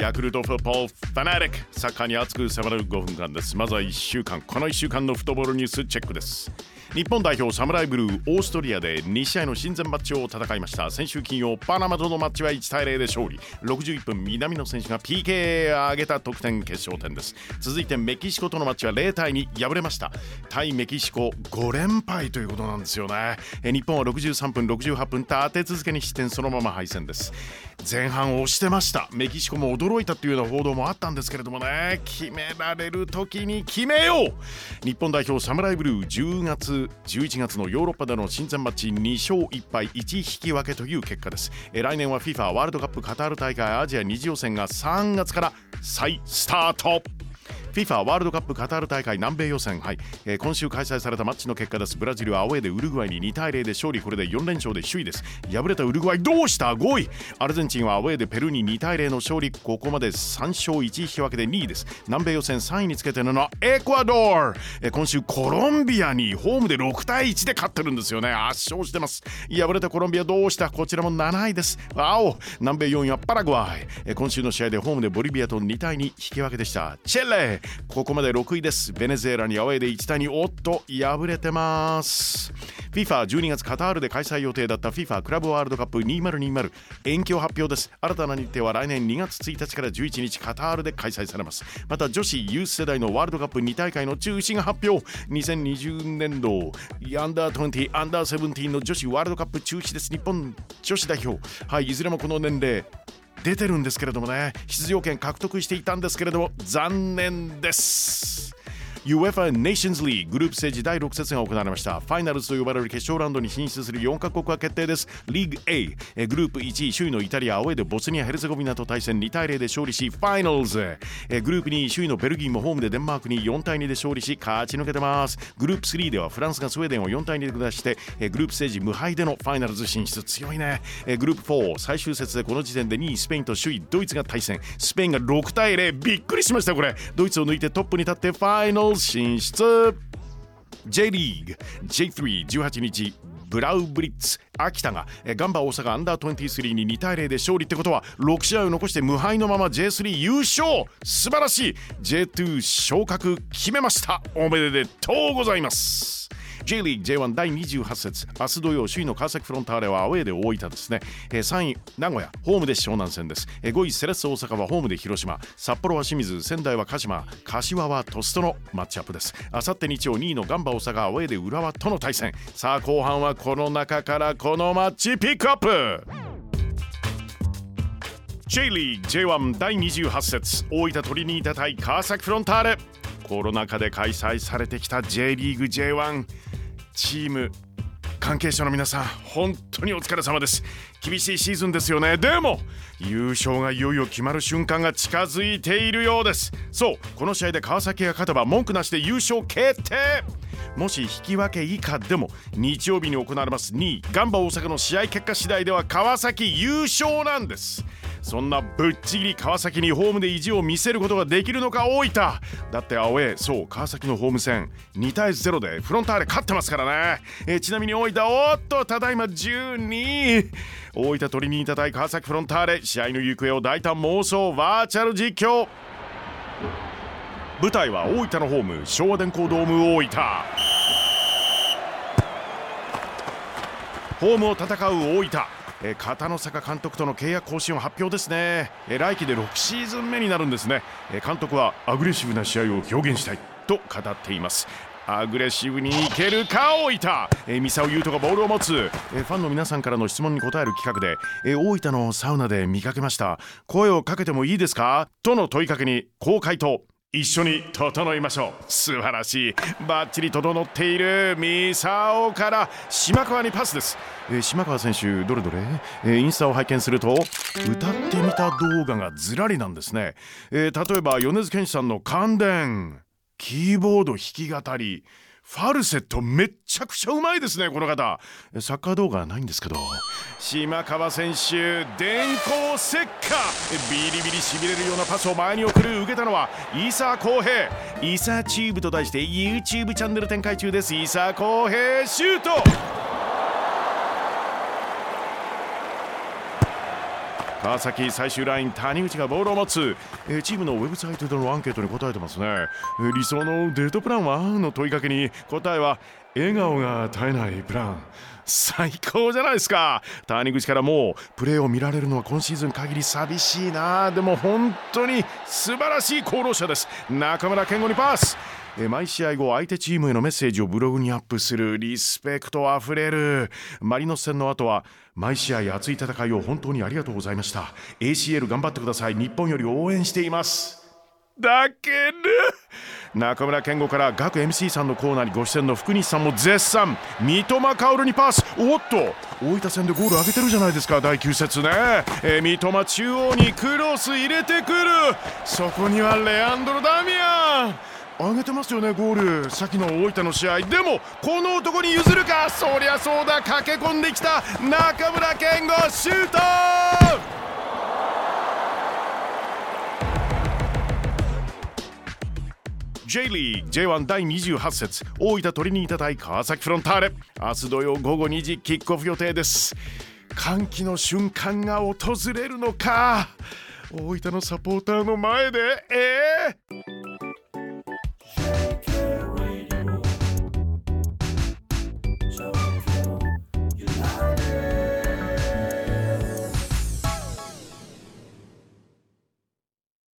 ヤクルトフットボールファナリック。サッカーに熱く迫る5分間です。まずは1週間。この1週間のフットボールニュースチェックです。日本代表サムライブルーオーストリアで2試合の親善マッチを戦いました。先週金曜パナマとのマッチは1対0で勝利。61分南野選手が PK を上げた得点決勝点です。続いてメキシコとのマッチは0対2敗れました。対メキシコ5連敗ということなんですよね。日本は63分68分立て続けに失点そのまま敗戦です。前半押してました。メキシコも驚いたというような報道もあったんですけれどもね。決められる時に決めよう。日本代表サムライブルー10月11月のヨーロッパでの親善マッチ2勝1敗1引き分けという結果です。来年は FIFA ワールドカップカタール大会アジア2次予選が3月から再スタート。FIFA ワールドカップカタール大会南米予選、はい。えー、今週開催されたマッチの結果です。ブラジルはアウェーでウルグアイに2対0で勝利。これで4連勝で首位です。敗れたウルグアイどうした？5位。アルゼンチンはアウェーでペルーに2対0の勝利。ここまで3勝1引き分けで2位です。南米予選3位につけてるのはエクアドル、えー、今週コロンビアにホームで6対1で勝ってるんですよね。圧勝してます。敗れたコロンビアどうした？こちらも7位です。青南米4位はパラグアイ、えー、今週の試合でホームでボリビアと2対2引き分けでした。チェレここまで6位です。ベネズエラにアウェーで1対2おっと敗れてます。FIFA12 月カタールで開催予定だった FIFA クラブワールドカップ2020延期を発表です。新たな日程は来年2月1日から11日カタールで開催されます。また女子ユース世代のワールドカップ2大会の中止が発表。2020年度アンダー20アンダー17の女子ワールドカップ中止です。日本女子代表。はいいずれもこの年齢。出てるんですけれどもね。出場権獲得していたんですけれども残念です。UEFA Nations League グループステージ第6節が行われました。ファイナルズと呼ばれる決勝ラウンドに進出する4カ国は決定です。リーグ A えグループ1位首位のイタリアアウェーでボスニア・ヘルツェゴビナと対戦。2対0で勝利しファイナルズえグループ2位首位のベルギーもホームでデンマークに4対2で勝利し勝ち抜けてます。グループ3ではフランスがスウェーデンを4対2で下してえグループステージ無敗でのファイナルズ進出。強いね。えグループ4最終節でこの時点で2位スペインと首位ドイツが対戦。スペインが6対0びっくりしましたこれ。ドイツを抜いてトップに立ってファイナル進出 J リーグ J318 日ブラウブリッツ。秋田がガンバ大阪アンダー23に2対0で勝利ってことは6試合を残して無敗のまま J3 優勝。素晴らしい。J2 昇格決めました。おめでとうございます。J リーグ J1 第28節。明日土曜首位の川崎フロンターレはアウェーで大分ですね。3位名古屋ホームで湘南戦です。5位セレッソ大阪はホームで広島。札幌は清水仙台は鹿島。柏は鳥栖とのマッチアップです。あさって日曜2位のガンバ大阪アウェーで浦和との対戦。さあ後半はこの中からこのマッチピックアップ。J リーグ J1 第28節。大分トリニータ対川崎フロンターレ。コロナ禍で開催されてきた J リーグ J1 チーム関係者の皆さん本当にお疲れ様です。厳しいシーズンですよね。でも優勝がいよいよ決まる瞬間が近づいているようです。そうこの試合で川崎が勝てば文句なしで優勝決定。もし引き分け以下でも日曜日に行われます2位ガンバ大阪の試合結果次第では川崎優勝なんです。そんなぶっちぎり川崎にホームで意地を見せることができるのか大分。だってアウェーそう川崎のホーム戦2対0でフロンターレ勝ってますからね、え、ちなみに大分おっとただいま12大分取りにいたたい川崎フロンターレ。試合の行方を大胆妄想バーチャル実況。舞台は大分のホーム昭和電工ドーム大分。ホームを戦う大分。えー、片野坂監督との契約更新を発表ですね、えー、来季で6シーズン目になるんですね、えー、監督はアグレッシブな試合を表現したいと語っています。アグレッシブにいけるか大分、えー、三沢優斗がボールを持つ、えー、ファンの皆さんからの質問に答える企画で、えー、大分のサウナで見かけました。声をかけてもいいですか？との問いかけにこう回答一緒に整いましょう。素晴らしい。バッチリ整っている。ミサオから島川にパスです、えー、島川選手どれどれ、えー、インスタを拝見すると歌ってみた動画がずらりなんですね、えー、例えば米津玄師さんの感電キーボード弾き語り。ファルセットめっちゃくちゃうまいですねこの方。サッカー動画ないんですけど。島川選手電光石火。ビリビリしびれるようなパスを前に送る受けたのは伊佐康平。伊佐チューブと題して YouTube チャンネル展開中です。伊佐康平シュート。川崎最終ライン谷口がボールを持つ、えーチームのウェブサイトでのアンケートに答えてますね、えー理想のデートプランは？の問いかけに答えは笑顔が絶えないプラン。最高じゃないですか。谷口からもうプレーを見られるのは今シーズン限り寂しいな。でも本当に素晴らしい功労者です。中村健吾にパス。毎試合後相手チームへのメッセージをブログにアップするリスペクトあふれる。マリノス戦の後は毎試合熱い戦いを本当にありがとうございました。ACL 頑張ってください。日本より応援しています。だけど中村健吾からガク MC さんのコーナーにご出演の福西さんも絶賛。三笘薫にパス。おっと。大分戦でゴール上げてるじゃないですか第9節ね、えー三笘中央にクロス入れてくる。そこにはレアンドロ・ダミアン。上げてますよねゴール。先の大分の試合。でもこの男に譲るか。そりゃそうだ。駆け込んできた中村健吾シュート J リー J1 第28節。大分トリニータ対川崎フロンターレ。明日土曜午後2時キックオフ予定です。歓喜の瞬間が訪れるのか。大分のサポーターの前でえー？